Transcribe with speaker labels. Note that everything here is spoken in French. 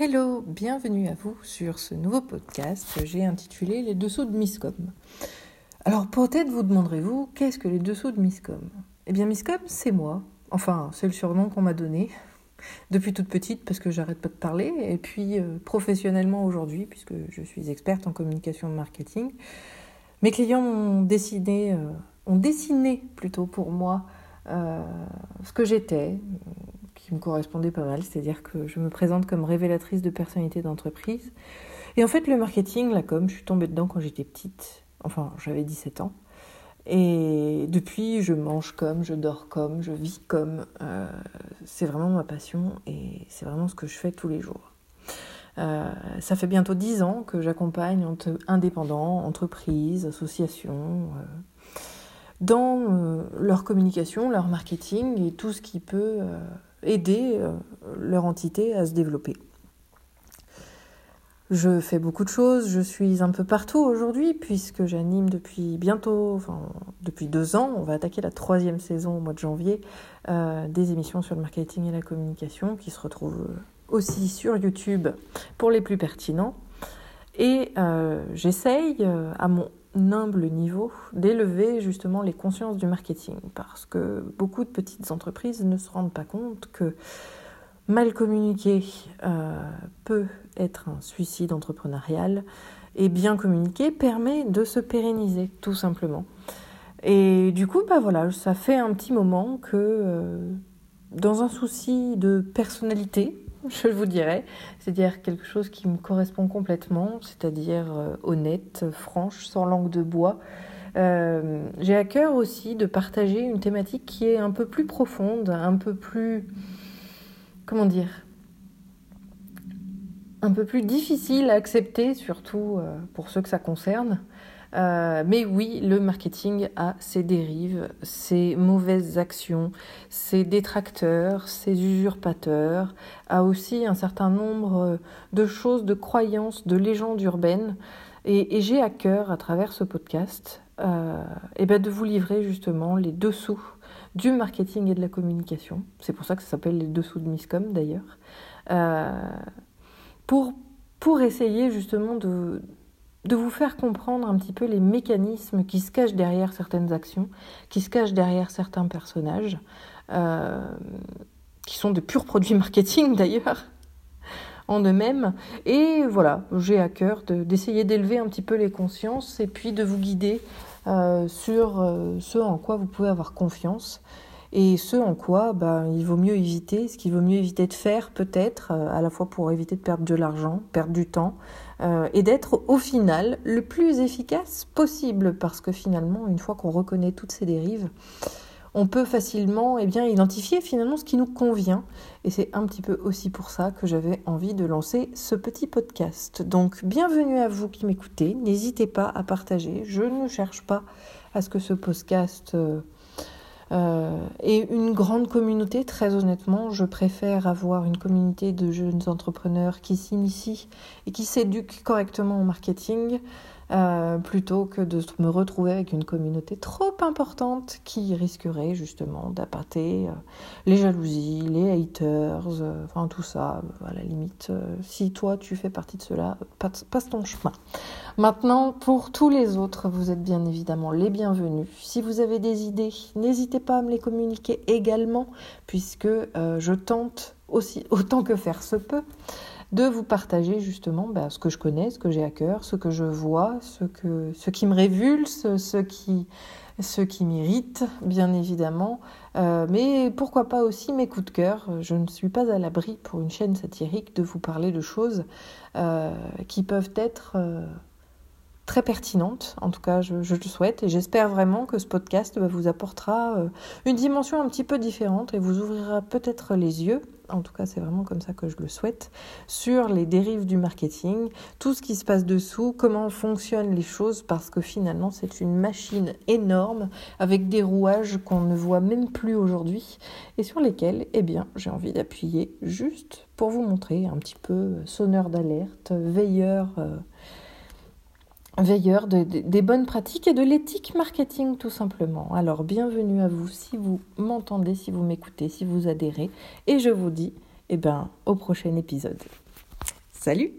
Speaker 1: Hello, bienvenue à vous sur ce nouveau podcast que j'ai intitulé Les dessous de Miscom. Alors peut-être vous demanderez-vous, qu'est-ce que les dessous de Miscom? Eh bien Miscom, c'est moi. Enfin, c'est le surnom qu'on m'a donné depuis toute petite parce que j'arrête pas de parler et puis euh, professionnellement aujourd'hui puisque je suis experte en communication marketing. Mes clients ont décidé, euh, ont dessiné plutôt pour moi euh, ce que j'étais, qui me correspondait pas mal, c'est-à-dire que je me présente comme révélatrice de personnalité d'entreprise. Et en fait, le marketing, la com, je suis tombée dedans quand j'étais petite, enfin j'avais 17 ans. Et depuis, je mange comme, je dors comme, je vis comme. Euh, c'est vraiment ma passion et c'est vraiment ce que je fais tous les jours. Euh, ça fait bientôt 10 ans que j'accompagne indépendants, entreprises, associations, euh, dans leur communication, leur marketing et tout ce qui peut aider euh, leur entité à se développer. Je fais beaucoup de choses, je suis un peu partout aujourd'hui puisque j'anime depuis bientôt, enfin depuis deux ans, on va attaquer la troisième saison au mois de janvier, euh, des émissions sur le marketing et la communication qui se retrouvent aussi sur YouTube pour les plus pertinents. Et euh, j'essaye à mon humble niveau d'élever justement les consciences du marketing parce que beaucoup de petites entreprises ne se rendent pas compte que mal communiquer euh, peut être un suicide entrepreneurial et bien communiquer permet de se pérenniser tout simplement. Et du coup, bah voilà, ça fait un petit moment que euh, dans un souci de personnalité, je vous dirais. C'est-à-dire quelque chose qui me correspond complètement, c'est-à-dire euh, honnête, franche, sans langue de bois. Euh, j'ai à cœur aussi de partager une thématique qui est un peu plus profonde, un peu plus... Comment dire un peu plus difficile à accepter, surtout euh, pour ceux que ça concerne. Euh, mais oui, le marketing a ses dérives, ses mauvaises actions, ses détracteurs, ses usurpateurs, a aussi un certain nombre de choses, de croyances, de légendes urbaines. Et, et j'ai à cœur, à travers ce podcast, euh, et ben de vous livrer justement les dessous du marketing et de la communication. C'est pour ça que ça s'appelle les dessous de Miscom d'ailleurs. Euh, pour, pour essayer justement de de vous faire comprendre un petit peu les mécanismes qui se cachent derrière certaines actions, qui se cachent derrière certains personnages, euh, qui sont de purs produits marketing d'ailleurs, en eux-mêmes. Et voilà, j'ai à cœur d'essayer d'élever un petit peu les consciences et puis de vous guider euh, sur euh, ce en quoi vous pouvez avoir confiance et ce en quoi bah, il vaut mieux éviter, ce qu'il vaut mieux éviter de faire peut-être, euh, à la fois pour éviter de perdre de l'argent, perdre du temps, euh, et d'être au final le plus efficace possible, parce que finalement, une fois qu'on reconnaît toutes ces dérives, on peut facilement eh bien, identifier finalement ce qui nous convient. Et c'est un petit peu aussi pour ça que j'avais envie de lancer ce petit podcast. Donc bienvenue à vous qui m'écoutez. N'hésitez pas à partager. Je ne cherche pas à ce que ce podcast... Euh, euh, et une grande communauté, très honnêtement, je préfère avoir une communauté de jeunes entrepreneurs qui s'initient et qui s'éduquent correctement au marketing euh, plutôt que de me retrouver avec une communauté trop importante qui risquerait justement d'appâter euh, les jalousies, les haters, euh, enfin tout ça, à la limite. Si toi tu fais partie de cela, passe, ton chemin. Maintenant, pour tous les autres, vous êtes bien évidemment les bienvenus. Si vous avez des idées, n'hésitez pas à me les communiquer également, puisque je tente aussi autant que faire se peut de vous partager justement bah, ce que je connais, ce que j'ai à cœur, ce que je vois, ce, qui me révulse, ce qui, m'irrite, bien évidemment, euh, mais pourquoi pas aussi mes coups de cœur. Je ne suis pas à l'abri pour une chaîne satirique de vous parler de choses euh, qui peuvent être... Euh, très pertinente. En tout cas, je, le souhaite et j'espère vraiment que ce podcast bah, vous apportera une dimension un petit peu différente et vous ouvrira peut-être les yeux. En tout cas, c'est vraiment comme ça que je le souhaite sur les dérives du marketing, tout ce qui se passe dessous, comment fonctionnent les choses, parce que finalement, c'est une machine énorme avec des rouages qu'on ne voit même plus aujourd'hui et sur lesquels, eh bien, j'ai envie d'appuyer juste pour vous montrer un petit peu sonneur d'alerte, veilleur. Euh, veilleur de, de, des bonnes pratiques et de l'éthique marketing tout simplement. Alors bienvenue à vous si vous m'entendez, si vous m'écoutez, si vous adhérez et je vous dis eh ben, au prochain épisode. Salut